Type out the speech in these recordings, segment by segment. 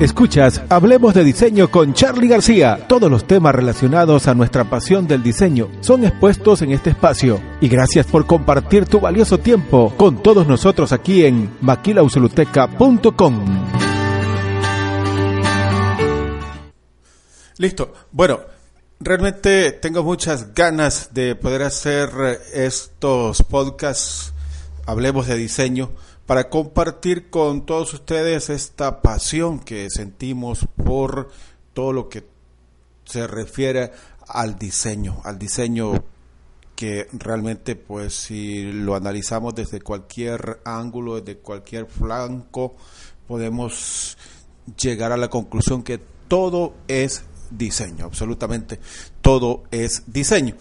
Escuchas Hablemos de Diseño con Charlie García. Todos los temas relacionados a nuestra pasión del diseño son expuestos en este espacio. Y gracias por compartir tu valioso tiempo con todos nosotros aquí en maquilausoluteca.com. Listo. Bueno, realmente tengo muchas ganas de poder hacer estos podcasts, hablemos de diseño, para compartir con todos ustedes esta pasión que sentimos por todo lo que se refiere al diseño, al diseño que realmente pues si lo analizamos desde cualquier ángulo, desde cualquier flanco, podemos llegar a la conclusión que todo es diseño, absolutamente todo es diseño.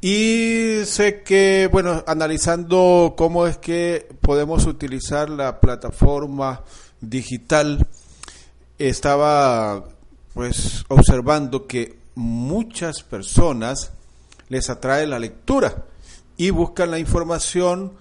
Y sé que, bueno, analizando cómo es que podemos utilizar la plataforma digital, estaba pues observando que muchas personas les atrae la lectura y buscan la información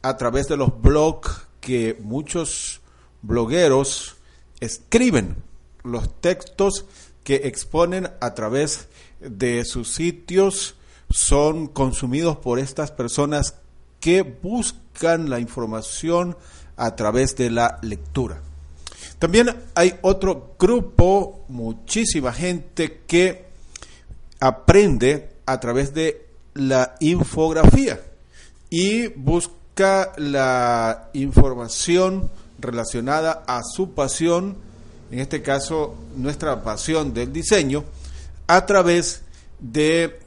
a través de los blogs que muchos blogueros escriben, los textos que exponen a través de sus sitios son consumidos por estas personas que buscan la información a través de la lectura. También hay otro grupo, muchísima gente que aprende a través de la infografía y busca la información relacionada a su pasión, en este caso nuestra pasión del diseño, a través de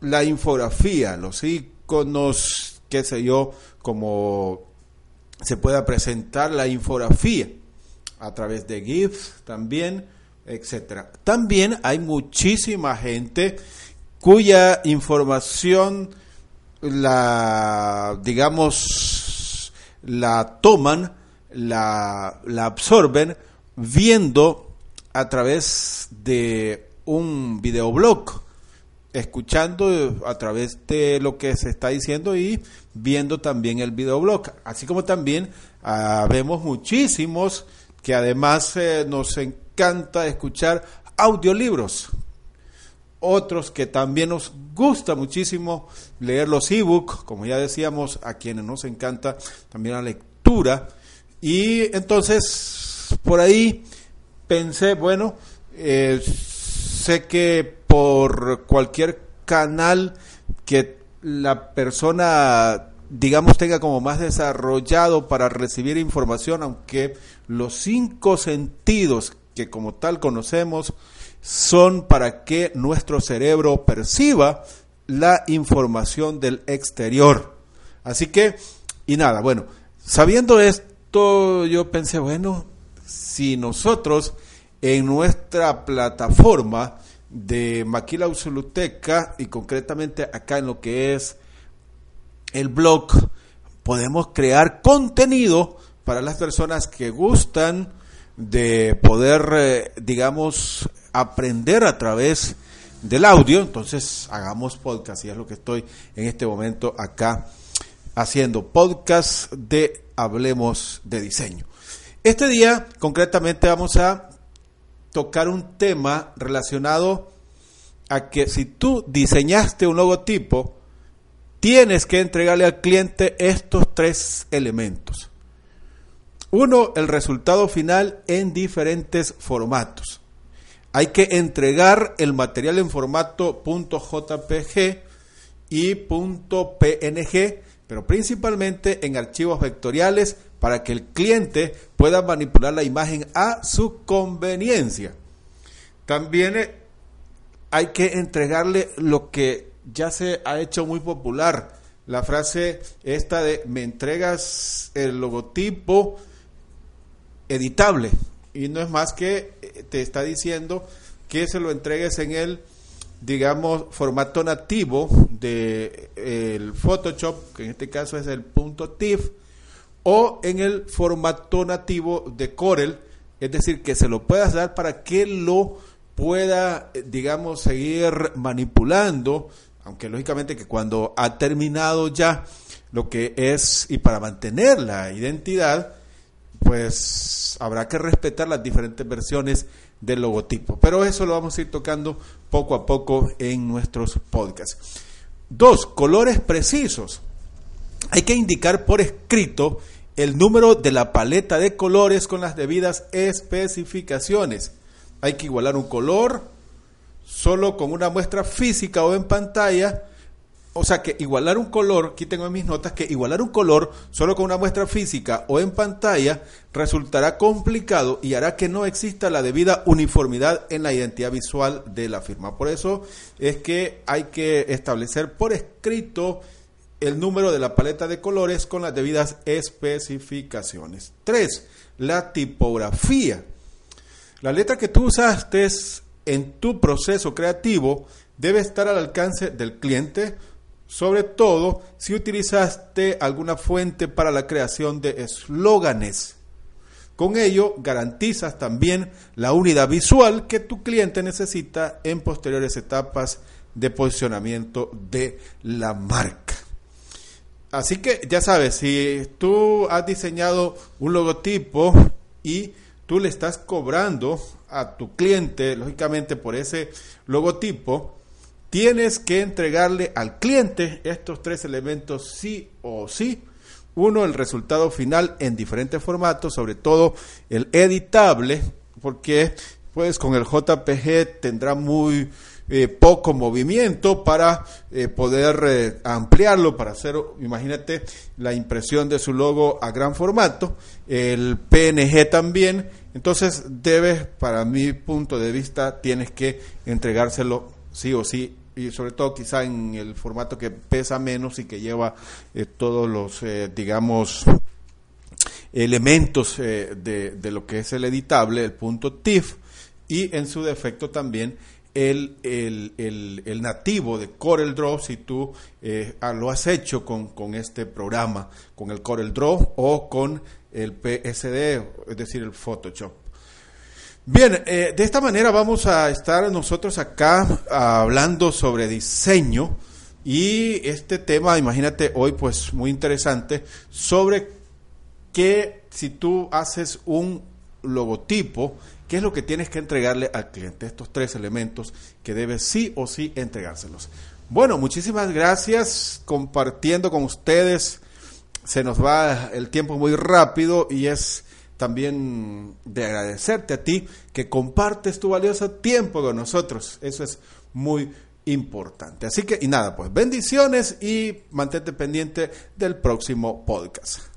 la infografía, los iconos, qué sé yo, como se pueda presentar la infografía a través de GIFs también, etcétera. También hay muchísima gente cuya información la digamos la toman, la, la absorben viendo a través de un videoblog escuchando a través de lo que se está diciendo y viendo también el videoblog. Así como también ah, vemos muchísimos que además eh, nos encanta escuchar audiolibros. Otros que también nos gusta muchísimo leer los ebooks, como ya decíamos, a quienes nos encanta también la lectura. Y entonces, por ahí pensé, bueno, eh, sé que por cualquier canal que la persona digamos tenga como más desarrollado para recibir información, aunque los cinco sentidos que como tal conocemos son para que nuestro cerebro perciba la información del exterior. Así que, y nada, bueno, sabiendo esto, yo pensé, bueno, si nosotros en nuestra plataforma de Maquila Usuluteca y concretamente acá en lo que es el blog, podemos crear contenido para las personas que gustan de poder, eh, digamos, aprender a través del audio. Entonces, hagamos podcast y es lo que estoy en este momento acá haciendo podcast de Hablemos de Diseño. Este día, concretamente, vamos a tocar un tema relacionado a que si tú diseñaste un logotipo, tienes que entregarle al cliente estos tres elementos. Uno, el resultado final en diferentes formatos. Hay que entregar el material en formato .jpg y .png, pero principalmente en archivos vectoriales para que el cliente pueda manipular la imagen a su conveniencia. También eh, hay que entregarle lo que ya se ha hecho muy popular, la frase esta de me entregas el logotipo editable y no es más que eh, te está diciendo que se lo entregues en el digamos formato nativo de el Photoshop, que en este caso es el punto .tif o en el formato nativo de Corel, es decir, que se lo puedas dar para que lo pueda, eh, digamos, seguir manipulando, aunque lógicamente que cuando ha terminado ya lo que es, y para mantener la identidad, pues habrá que respetar las diferentes versiones del logotipo. Pero eso lo vamos a ir tocando poco a poco en nuestros podcasts. Dos, colores precisos. Hay que indicar por escrito el número de la paleta de colores con las debidas especificaciones. Hay que igualar un color solo con una muestra física o en pantalla o sea que igualar un color, aquí tengo en mis notas que igualar un color solo con una muestra física o en pantalla resultará complicado y hará que no exista la debida uniformidad en la identidad visual de la firma. Por eso es que hay que establecer por escrito el número de la paleta de colores con las debidas especificaciones. 3. La tipografía. La letra que tú usaste en tu proceso creativo debe estar al alcance del cliente sobre todo si utilizaste alguna fuente para la creación de eslóganes. Con ello garantizas también la unidad visual que tu cliente necesita en posteriores etapas de posicionamiento de la marca. Así que ya sabes, si tú has diseñado un logotipo y tú le estás cobrando a tu cliente, lógicamente, por ese logotipo, tienes que entregarle al cliente estos tres elementos sí o sí. Uno, el resultado final en diferentes formatos, sobre todo el editable, porque pues con el JPG tendrá muy eh, poco movimiento para eh, poder eh, ampliarlo, para hacer, imagínate, la impresión de su logo a gran formato, el PNG también, entonces debes, para mi punto de vista, tienes que entregárselo sí o sí y sobre todo quizá en el formato que pesa menos y que lleva todos los, digamos, elementos de, de, lo que es el editable, el punto TIFF, y en su defecto también el, el, el, el nativo de Corel Draw si tú ah, lo has hecho con, con este programa, con el Corel Draw o con el PSD, es decir, el Photoshop. Bien, eh, de esta manera vamos a estar nosotros acá hablando sobre diseño y este tema, imagínate hoy pues muy interesante, sobre que si tú haces un logotipo, ¿qué es lo que tienes que entregarle al cliente? Estos tres elementos que debes sí o sí entregárselos. Bueno, muchísimas gracias compartiendo con ustedes. Se nos va el tiempo muy rápido y es también de agradecerte a ti que compartes tu valioso tiempo con nosotros. Eso es muy importante. Así que, y nada, pues bendiciones y mantente pendiente del próximo podcast.